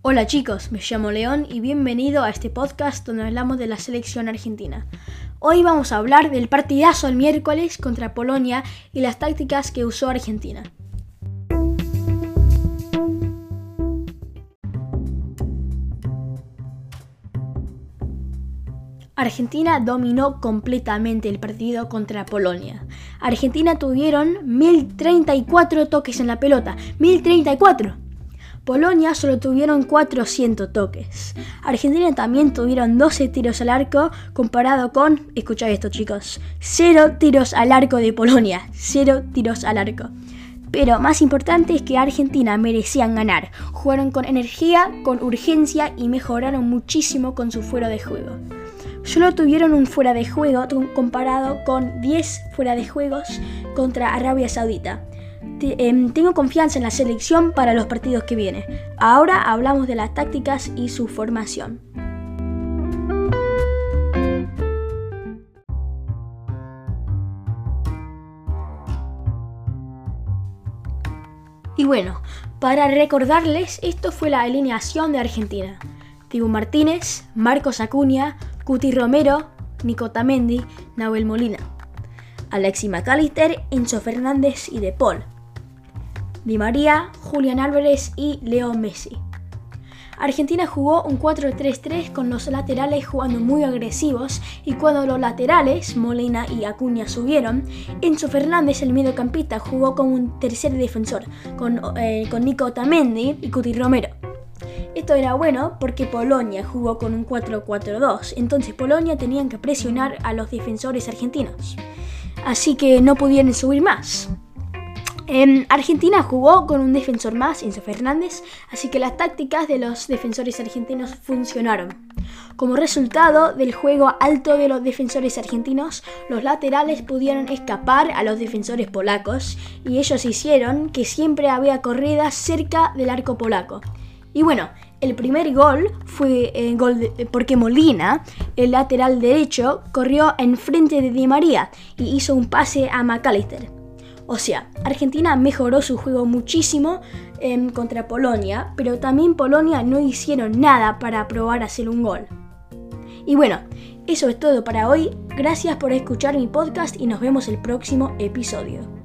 Hola chicos, me llamo León y bienvenido a este podcast donde hablamos de la selección argentina. Hoy vamos a hablar del partidazo el miércoles contra Polonia y las tácticas que usó Argentina. Argentina dominó completamente el partido contra Polonia. Argentina tuvieron 1034 toques en la pelota. 1034. Polonia solo tuvieron 400 toques. Argentina también tuvieron 12 tiros al arco comparado con, escucha esto chicos, 0 tiros al arco de Polonia, 0 tiros al arco. Pero más importante es que Argentina merecían ganar. Jugaron con energía, con urgencia y mejoraron muchísimo con su fuera de juego. Solo tuvieron un fuera de juego comparado con 10 fuera de juegos contra Arabia Saudita. Em, tengo confianza en la selección para los partidos que vienen. Ahora hablamos de las tácticas y su formación. Y bueno, para recordarles, esto fue la alineación de Argentina. Tibu Martínez, Marcos Acuña, Cuti Romero, Nico Tamendi, Nahuel Molina. Alexi McAllister, Enzo Fernández y De Paul. Di María, Julián Álvarez y Leo Messi. Argentina jugó un 4-3-3 con los laterales jugando muy agresivos y cuando los laterales, Molina y Acuña subieron, Enzo Fernández, el mediocampista, jugó como un tercer defensor con, eh, con Nico Tamendi y Cuti Romero. Esto era bueno porque Polonia jugó con un 4-4-2, entonces Polonia tenían que presionar a los defensores argentinos. Así que no pudieron subir más. Argentina jugó con un defensor más, Enzo Fernández, así que las tácticas de los defensores argentinos funcionaron. Como resultado del juego alto de los defensores argentinos, los laterales pudieron escapar a los defensores polacos y ellos hicieron que siempre había corridas cerca del arco polaco. Y bueno, el primer gol fue eh, gol porque Molina, el lateral derecho, corrió enfrente de Di María y hizo un pase a McAllister. O sea, Argentina mejoró su juego muchísimo em, contra Polonia, pero también Polonia no hicieron nada para probar hacer un gol. Y bueno, eso es todo para hoy. Gracias por escuchar mi podcast y nos vemos el próximo episodio.